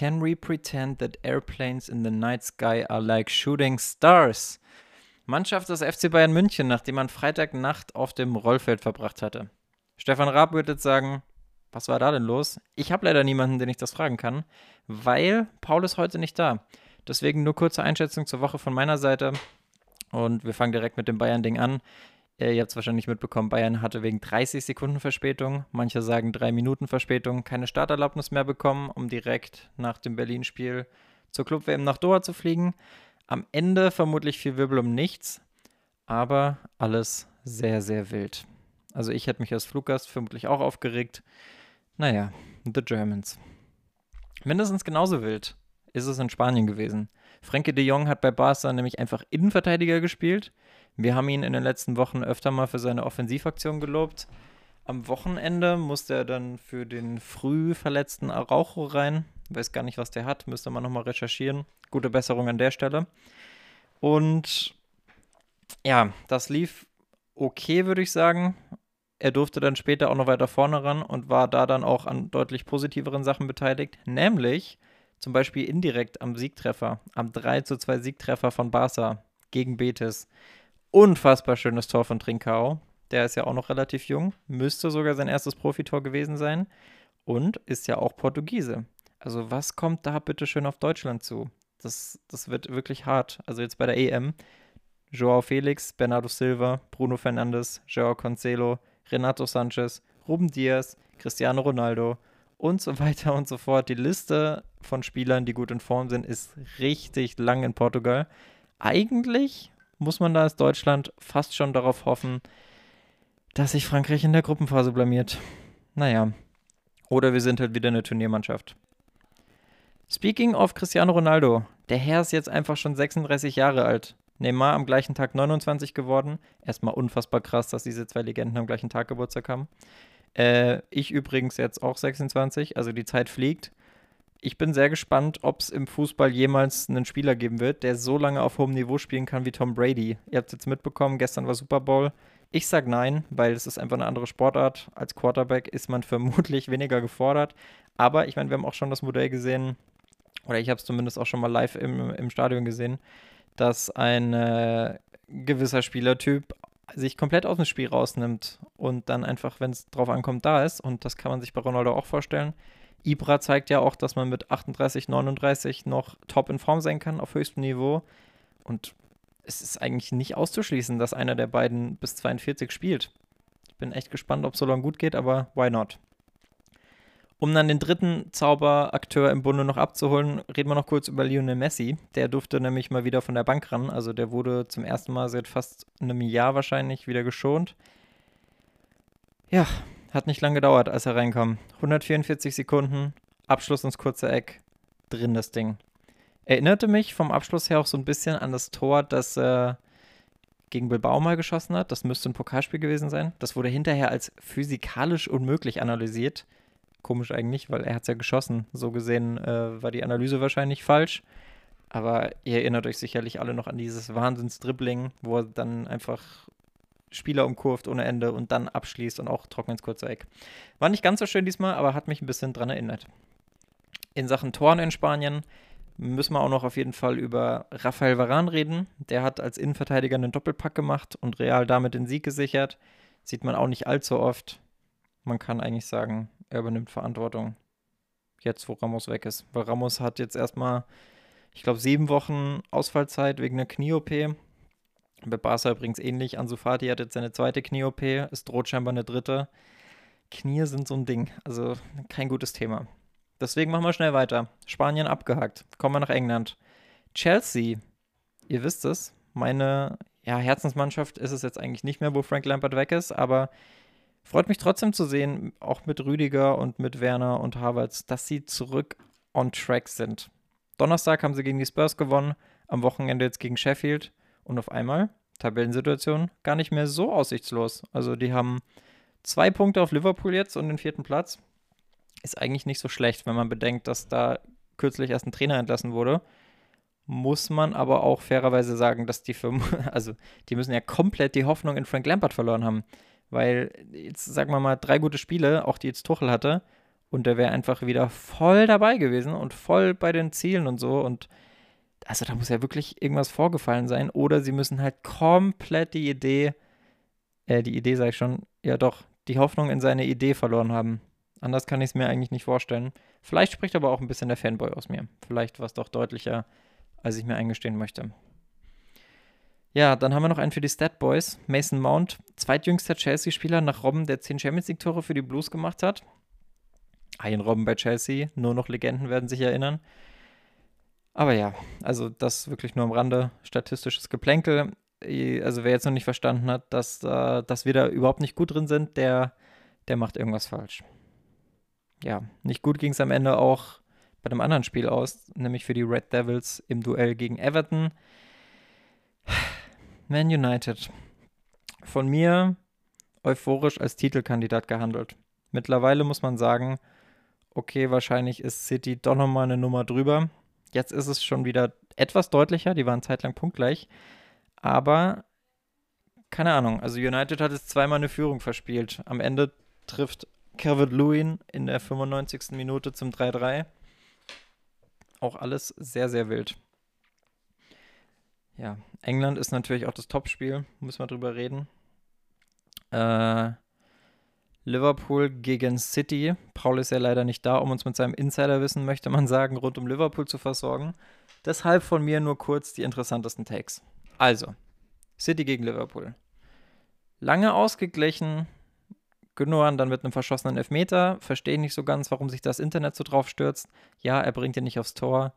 Can we pretend that airplanes in the night sky are like shooting stars? Mannschaft des FC Bayern München, nachdem man Freitagnacht auf dem Rollfeld verbracht hatte. Stefan Raab würde jetzt sagen, was war da denn los? Ich habe leider niemanden, den ich das fragen kann, weil Paul ist heute nicht da. Deswegen nur kurze Einschätzung zur Woche von meiner Seite. Und wir fangen direkt mit dem Bayern-Ding an. Äh, ihr habt es wahrscheinlich mitbekommen, Bayern hatte wegen 30 Sekunden Verspätung, manche sagen drei Minuten Verspätung, keine Starterlaubnis mehr bekommen, um direkt nach dem Berlin-Spiel zur Club-WM nach Doha zu fliegen. Am Ende vermutlich viel Wirbel um nichts, aber alles sehr, sehr wild. Also ich hätte mich als Fluggast vermutlich auch aufgeregt. Naja, The Germans. Mindestens genauso wild ist es in Spanien gewesen. Frenkie de Jong hat bei Barca nämlich einfach Innenverteidiger gespielt. Wir haben ihn in den letzten Wochen öfter mal für seine Offensivaktion gelobt. Am Wochenende musste er dann für den früh verletzten Araujo rein. Weiß gar nicht, was der hat, müsste man nochmal recherchieren. Gute Besserung an der Stelle. Und ja, das lief okay, würde ich sagen. Er durfte dann später auch noch weiter vorne ran und war da dann auch an deutlich positiveren Sachen beteiligt, nämlich zum Beispiel indirekt am Siegtreffer, am 3 zu 2 Siegtreffer von Barca gegen Betis. Unfassbar schönes Tor von Trincao. Der ist ja auch noch relativ jung, müsste sogar sein erstes Profitor gewesen sein und ist ja auch Portugiese. Also was kommt da bitte schön auf Deutschland zu? Das, das wird wirklich hart. Also jetzt bei der EM. Joao Felix, Bernardo Silva, Bruno Fernandes, Joao Cancelo, Renato Sanchez, Ruben Diaz, Cristiano Ronaldo und so weiter und so fort. Die Liste von Spielern, die gut in Form sind, ist richtig lang in Portugal. Eigentlich muss man da als Deutschland fast schon darauf hoffen, dass sich Frankreich in der Gruppenphase blamiert. Naja. Oder wir sind halt wieder eine Turniermannschaft. Speaking of Cristiano Ronaldo, der Herr ist jetzt einfach schon 36 Jahre alt. Neymar am gleichen Tag 29 geworden. Erstmal unfassbar krass, dass diese zwei Legenden am gleichen Tag Geburtstag haben. Äh, ich übrigens jetzt auch 26, also die Zeit fliegt. Ich bin sehr gespannt, ob es im Fußball jemals einen Spieler geben wird, der so lange auf hohem Niveau spielen kann wie Tom Brady. Ihr habt es jetzt mitbekommen, gestern war Super Bowl. Ich sage nein, weil es ist einfach eine andere Sportart. Als Quarterback ist man vermutlich weniger gefordert. Aber ich meine, wir haben auch schon das Modell gesehen, oder ich habe es zumindest auch schon mal live im, im Stadion gesehen, dass ein äh, gewisser Spielertyp sich komplett aus dem Spiel rausnimmt und dann einfach, wenn es drauf ankommt, da ist. Und das kann man sich bei Ronaldo auch vorstellen. Ibra zeigt ja auch, dass man mit 38, 39 noch top in Form sein kann auf höchstem Niveau. Und es ist eigentlich nicht auszuschließen, dass einer der beiden bis 42 spielt. Ich bin echt gespannt, ob es so lange gut geht, aber why not? Um dann den dritten Zauberakteur im Bunde noch abzuholen, reden wir noch kurz über Lionel Messi. Der durfte nämlich mal wieder von der Bank ran. Also der wurde zum ersten Mal seit fast einem Jahr wahrscheinlich wieder geschont. Ja, hat nicht lange gedauert, als er reinkam. 144 Sekunden, Abschluss ins kurze Eck, drin das Ding. Erinnerte mich vom Abschluss her auch so ein bisschen an das Tor, das er gegen Bilbao mal geschossen hat. Das müsste ein Pokalspiel gewesen sein. Das wurde hinterher als physikalisch unmöglich analysiert. Komisch eigentlich, weil er hat es ja geschossen. So gesehen äh, war die Analyse wahrscheinlich falsch. Aber ihr erinnert euch sicherlich alle noch an dieses Wahnsinns-Dribbling, wo er dann einfach Spieler umkurvt ohne Ende und dann abschließt und auch trocken ins kurze Eck. War nicht ganz so schön diesmal, aber hat mich ein bisschen dran erinnert. In Sachen Toren in Spanien müssen wir auch noch auf jeden Fall über Rafael Varan reden. Der hat als Innenverteidiger einen Doppelpack gemacht und Real damit den Sieg gesichert. Sieht man auch nicht allzu oft. Man kann eigentlich sagen, er übernimmt Verantwortung. Jetzt, wo Ramos weg ist. Weil Ramos hat jetzt erstmal, ich glaube, sieben Wochen Ausfallzeit wegen einer Knie-OP. Bei Barca übrigens ähnlich. Ansu Fati hat jetzt seine zweite Knie-OP. Es droht scheinbar eine dritte. Knie sind so ein Ding. Also kein gutes Thema. Deswegen machen wir schnell weiter. Spanien abgehakt. Kommen wir nach England. Chelsea. Ihr wisst es. Meine ja, Herzensmannschaft ist es jetzt eigentlich nicht mehr, wo Frank Lampard weg ist. Aber Freut mich trotzdem zu sehen, auch mit Rüdiger und mit Werner und Havertz, dass sie zurück on track sind. Donnerstag haben sie gegen die Spurs gewonnen, am Wochenende jetzt gegen Sheffield und auf einmal Tabellensituation gar nicht mehr so aussichtslos. Also die haben zwei Punkte auf Liverpool jetzt und den vierten Platz. Ist eigentlich nicht so schlecht, wenn man bedenkt, dass da kürzlich erst ein Trainer entlassen wurde. Muss man aber auch fairerweise sagen, dass die Firmen, also die müssen ja komplett die Hoffnung in Frank Lampard verloren haben. Weil jetzt sagen wir mal drei gute Spiele, auch die jetzt Tuchel hatte, und der wäre einfach wieder voll dabei gewesen und voll bei den Zielen und so. Und also da muss ja wirklich irgendwas vorgefallen sein. Oder sie müssen halt komplett die Idee, äh, die Idee sage ich schon, ja doch, die Hoffnung in seine Idee verloren haben. Anders kann ich es mir eigentlich nicht vorstellen. Vielleicht spricht aber auch ein bisschen der Fanboy aus mir. Vielleicht war es doch deutlicher, als ich mir eingestehen möchte. Ja, dann haben wir noch einen für die Stat Boys. Mason Mount, zweitjüngster Chelsea-Spieler nach Robben, der 10 Champions League-Tore für die Blues gemacht hat. Ein Robben bei Chelsea, nur noch Legenden werden sich erinnern. Aber ja, also das wirklich nur am Rande statistisches Geplänkel. Also wer jetzt noch nicht verstanden hat, dass, äh, dass wir da überhaupt nicht gut drin sind, der, der macht irgendwas falsch. Ja, nicht gut ging es am Ende auch bei einem anderen Spiel aus, nämlich für die Red Devils im Duell gegen Everton. Man United. Von mir euphorisch als Titelkandidat gehandelt. Mittlerweile muss man sagen, okay, wahrscheinlich ist City doch nochmal eine Nummer drüber. Jetzt ist es schon wieder etwas deutlicher, die waren zeitlang punktgleich. Aber keine Ahnung, also United hat jetzt zweimal eine Führung verspielt. Am Ende trifft Kevin Lewin in der 95. Minute zum 3-3. Auch alles sehr, sehr wild. Ja, England ist natürlich auch das Topspiel, müssen wir drüber reden. Äh, Liverpool gegen City. Paul ist ja leider nicht da, um uns mit seinem Insiderwissen, möchte man sagen, rund um Liverpool zu versorgen. Deshalb von mir nur kurz die interessantesten Takes. Also, City gegen Liverpool. Lange ausgeglichen. Gündogan dann mit einem verschossenen Elfmeter. Verstehe nicht so ganz, warum sich das Internet so drauf stürzt. Ja, er bringt ihn nicht aufs Tor.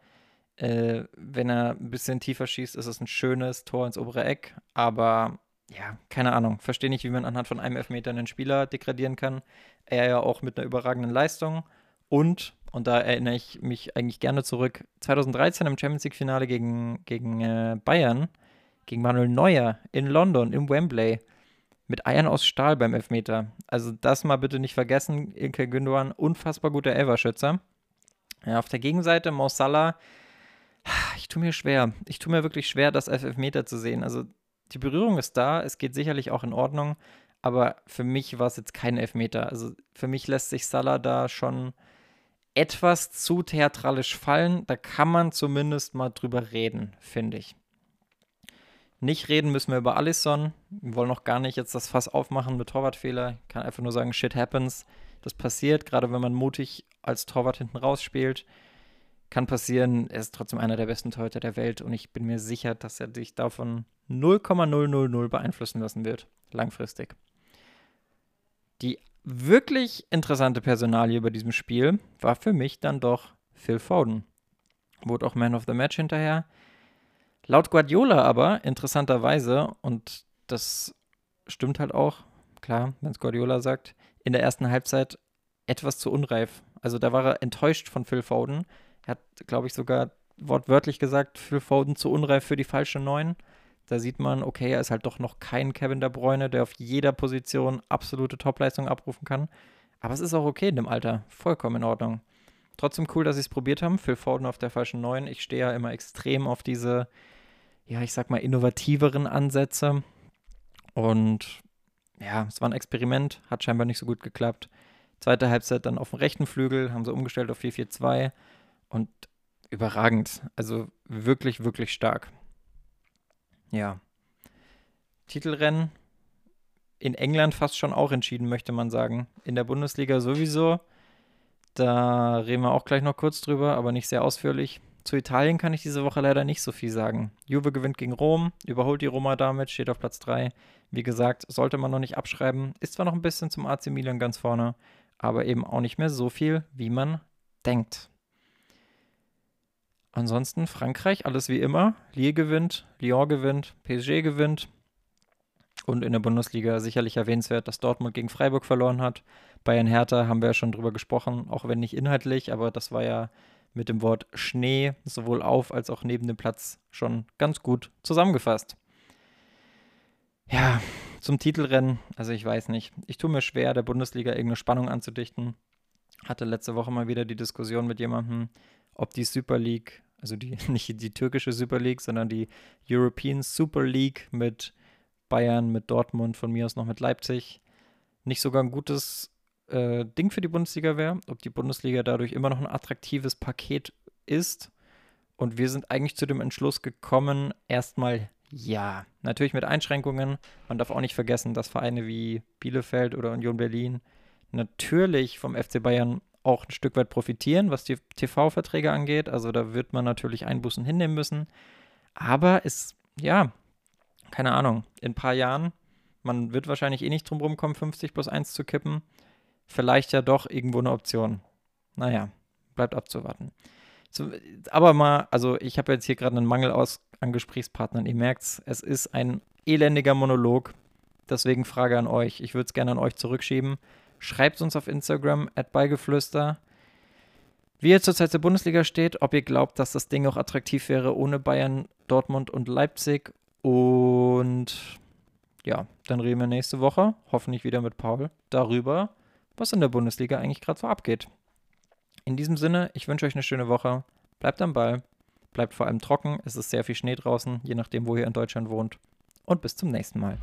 Äh, wenn er ein bisschen tiefer schießt, ist es ein schönes Tor ins obere Eck. Aber ja, keine Ahnung. Verstehe nicht, wie man anhand von einem Elfmeter einen Spieler degradieren kann. Er ja auch mit einer überragenden Leistung. Und, und da erinnere ich mich eigentlich gerne zurück, 2013 im Champions League-Finale gegen, gegen äh, Bayern, gegen Manuel Neuer in London, im Wembley, mit Eiern aus Stahl beim Elfmeter. Also das mal bitte nicht vergessen. Ilke Gündogan, unfassbar guter Elverschützer. Ja, auf der Gegenseite Mo Salah, ich tue mir schwer. Ich tue mir wirklich schwer, das Elfmeter zu sehen. Also die Berührung ist da, es geht sicherlich auch in Ordnung, aber für mich war es jetzt kein Elfmeter. Also für mich lässt sich Salah da schon etwas zu theatralisch fallen. Da kann man zumindest mal drüber reden, finde ich. Nicht reden müssen wir über Alisson. Wir wollen noch gar nicht jetzt das Fass aufmachen mit Torwartfehler. Ich kann einfach nur sagen, shit happens. Das passiert, gerade wenn man mutig als Torwart hinten rausspielt kann passieren. Er ist trotzdem einer der besten Torhüter der Welt und ich bin mir sicher, dass er dich davon 0,000 beeinflussen lassen wird, langfristig. Die wirklich interessante Personalie über diesem Spiel war für mich dann doch Phil Foden. Wurde auch Man of the Match hinterher. Laut Guardiola aber, interessanterweise, und das stimmt halt auch, klar, wenn es Guardiola sagt, in der ersten Halbzeit etwas zu unreif. Also da war er enttäuscht von Phil Foden, er hat, glaube ich, sogar wortwörtlich gesagt, Phil Foden zu unreif für die falsche Neun. Da sieht man, okay, er ist halt doch noch kein Kevin De Bruyne, der auf jeder Position absolute Topleistung abrufen kann. Aber es ist auch okay in dem Alter. Vollkommen in Ordnung. Trotzdem cool, dass sie es probiert haben. Phil Foden auf der falschen Neun. Ich stehe ja immer extrem auf diese, ja, ich sag mal, innovativeren Ansätze. Und ja, es war ein Experiment, hat scheinbar nicht so gut geklappt. Zweite Halbzeit dann auf dem rechten Flügel, haben sie umgestellt auf 4-4-2 und überragend. Also wirklich, wirklich stark. Ja. Titelrennen in England fast schon auch entschieden, möchte man sagen. In der Bundesliga sowieso. Da reden wir auch gleich noch kurz drüber, aber nicht sehr ausführlich. Zu Italien kann ich diese Woche leider nicht so viel sagen. Juve gewinnt gegen Rom, überholt die Roma damit, steht auf Platz 3. Wie gesagt, sollte man noch nicht abschreiben. Ist zwar noch ein bisschen zum AC Milan ganz vorne, aber eben auch nicht mehr so viel, wie man denkt. Ansonsten Frankreich, alles wie immer. Lille gewinnt, Lyon gewinnt, PSG gewinnt. Und in der Bundesliga sicherlich erwähnenswert, dass Dortmund gegen Freiburg verloren hat. Bayern Hertha haben wir ja schon drüber gesprochen, auch wenn nicht inhaltlich, aber das war ja mit dem Wort Schnee sowohl auf als auch neben dem Platz schon ganz gut zusammengefasst. Ja, zum Titelrennen, also ich weiß nicht. Ich tue mir schwer, der Bundesliga irgendeine Spannung anzudichten. Hatte letzte Woche mal wieder die Diskussion mit jemandem, ob die Super League, also die, nicht die türkische Super League, sondern die European Super League mit Bayern, mit Dortmund, von mir aus noch mit Leipzig, nicht sogar ein gutes äh, Ding für die Bundesliga wäre, ob die Bundesliga dadurch immer noch ein attraktives Paket ist. Und wir sind eigentlich zu dem Entschluss gekommen, erstmal ja. Natürlich mit Einschränkungen. Man darf auch nicht vergessen, dass Vereine wie Bielefeld oder Union Berlin natürlich vom FC Bayern auch ein Stück weit profitieren, was die TV-Verträge angeht. Also da wird man natürlich Einbußen hinnehmen müssen. Aber es, ja, keine Ahnung, in ein paar Jahren, man wird wahrscheinlich eh nicht drum rumkommen, 50 plus 1 zu kippen. Vielleicht ja doch irgendwo eine Option. Naja, bleibt abzuwarten. So, aber mal, also ich habe jetzt hier gerade einen Mangel aus, an Gesprächspartnern. Ihr merkt es ist ein elendiger Monolog. Deswegen Frage an euch. Ich würde es gerne an euch zurückschieben. Schreibt uns auf Instagram at beigeflüster, wie ihr zurzeit zur Bundesliga steht, ob ihr glaubt, dass das Ding auch attraktiv wäre ohne Bayern, Dortmund und Leipzig. Und ja, dann reden wir nächste Woche, hoffentlich wieder mit Paul, darüber, was in der Bundesliga eigentlich gerade so abgeht. In diesem Sinne, ich wünsche euch eine schöne Woche. Bleibt am Ball, bleibt vor allem trocken. Es ist sehr viel Schnee draußen, je nachdem, wo ihr in Deutschland wohnt. Und bis zum nächsten Mal.